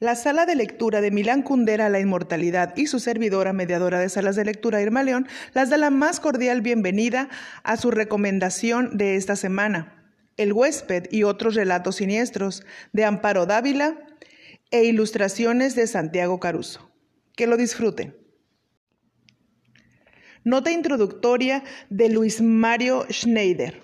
La sala de lectura de Milán Kundera La Inmortalidad y su servidora, mediadora de salas de lectura Irma León, las da la más cordial bienvenida a su recomendación de esta semana, El huésped y otros relatos siniestros, de Amparo Dávila e ilustraciones de Santiago Caruso. Que lo disfruten. Nota introductoria de Luis Mario Schneider.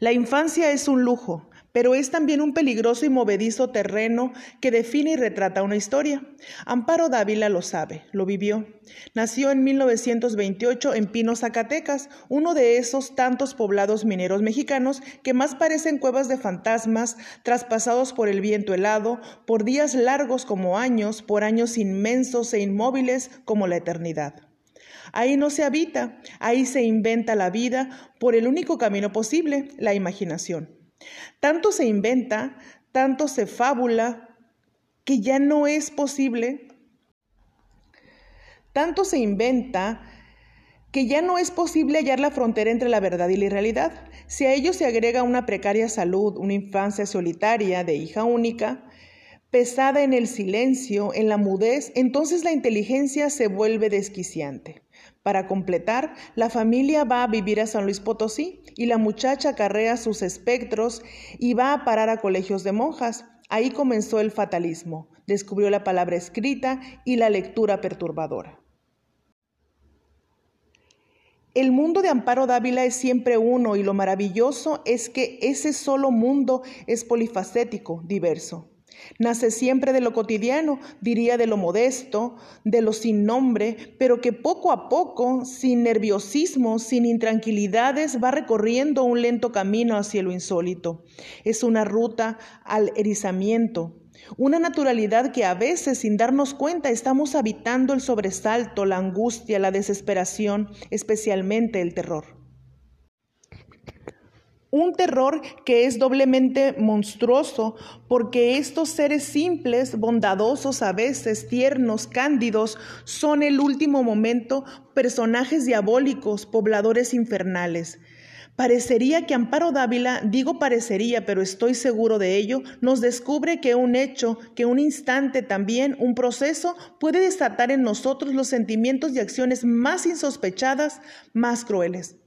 La infancia es un lujo, pero es también un peligroso y movedizo terreno que define y retrata una historia. Amparo Dávila lo sabe, lo vivió. Nació en 1928 en Pino, Zacatecas, uno de esos tantos poblados mineros mexicanos que más parecen cuevas de fantasmas, traspasados por el viento helado, por días largos como años, por años inmensos e inmóviles como la eternidad. Ahí no se habita, ahí se inventa la vida por el único camino posible, la imaginación. Tanto se inventa, tanto se fábula, que ya no es posible. Tanto se inventa que ya no es posible hallar la frontera entre la verdad y la irrealidad. Si a ello se agrega una precaria salud, una infancia solitaria de hija única, pesada en el silencio, en la mudez, entonces la inteligencia se vuelve desquiciante. Para completar, la familia va a vivir a San Luis Potosí y la muchacha carrea sus espectros y va a parar a colegios de monjas. Ahí comenzó el fatalismo, descubrió la palabra escrita y la lectura perturbadora. El mundo de Amparo Dávila es siempre uno y lo maravilloso es que ese solo mundo es polifacético, diverso. Nace siempre de lo cotidiano, diría de lo modesto, de lo sin nombre, pero que poco a poco, sin nerviosismo, sin intranquilidades, va recorriendo un lento camino hacia lo insólito. Es una ruta al erizamiento, una naturalidad que a veces, sin darnos cuenta, estamos habitando el sobresalto, la angustia, la desesperación, especialmente el terror. Un terror que es doblemente monstruoso porque estos seres simples, bondadosos a veces, tiernos, cándidos, son el último momento personajes diabólicos, pobladores infernales. Parecería que Amparo Dávila, digo parecería, pero estoy seguro de ello, nos descubre que un hecho, que un instante también, un proceso, puede desatar en nosotros los sentimientos y acciones más insospechadas, más crueles.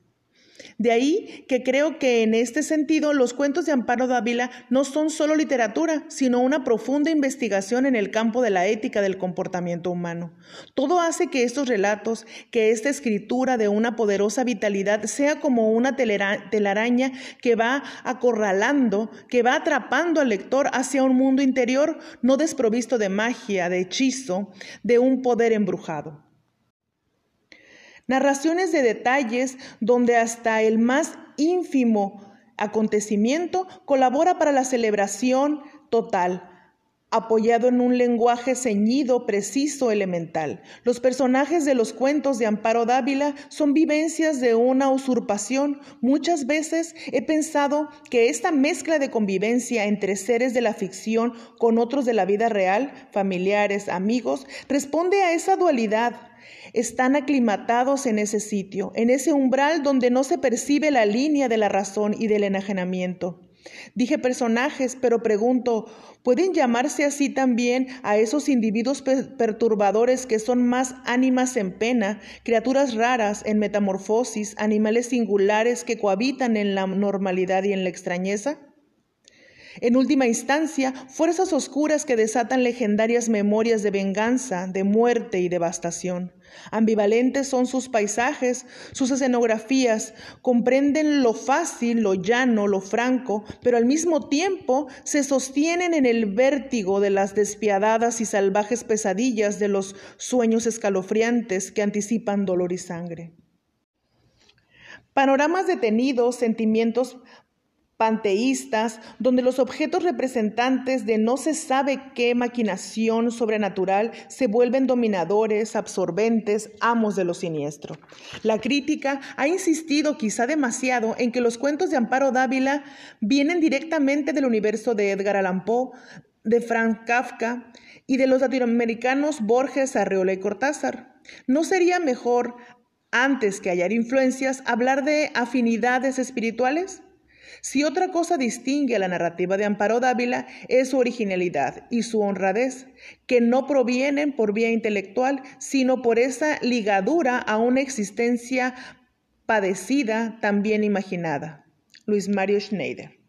De ahí que creo que en este sentido los cuentos de Amparo Dávila no son solo literatura, sino una profunda investigación en el campo de la ética del comportamiento humano. Todo hace que estos relatos, que esta escritura de una poderosa vitalidad sea como una telaraña que va acorralando, que va atrapando al lector hacia un mundo interior no desprovisto de magia, de hechizo, de un poder embrujado. Narraciones de detalles donde hasta el más ínfimo acontecimiento colabora para la celebración total, apoyado en un lenguaje ceñido, preciso, elemental. Los personajes de los cuentos de Amparo Dávila son vivencias de una usurpación. Muchas veces he pensado que esta mezcla de convivencia entre seres de la ficción con otros de la vida real, familiares, amigos, responde a esa dualidad están aclimatados en ese sitio, en ese umbral donde no se percibe la línea de la razón y del enajenamiento. Dije personajes, pero pregunto, ¿pueden llamarse así también a esos individuos perturbadores que son más ánimas en pena, criaturas raras en metamorfosis, animales singulares que cohabitan en la normalidad y en la extrañeza? En última instancia, fuerzas oscuras que desatan legendarias memorias de venganza, de muerte y devastación. Ambivalentes son sus paisajes, sus escenografías, comprenden lo fácil, lo llano, lo franco, pero al mismo tiempo se sostienen en el vértigo de las despiadadas y salvajes pesadillas de los sueños escalofriantes que anticipan dolor y sangre. Panoramas detenidos, sentimientos panteístas, donde los objetos representantes de no se sabe qué maquinación sobrenatural se vuelven dominadores, absorbentes, amos de lo siniestro. La crítica ha insistido quizá demasiado en que los cuentos de Amparo Dávila vienen directamente del universo de Edgar Allan Poe, de Frank Kafka y de los latinoamericanos Borges, Arreola y Cortázar. ¿No sería mejor, antes que hallar influencias, hablar de afinidades espirituales? Si otra cosa distingue a la narrativa de Amparo Dávila es su originalidad y su honradez, que no provienen por vía intelectual, sino por esa ligadura a una existencia padecida, también imaginada. Luis Mario Schneider.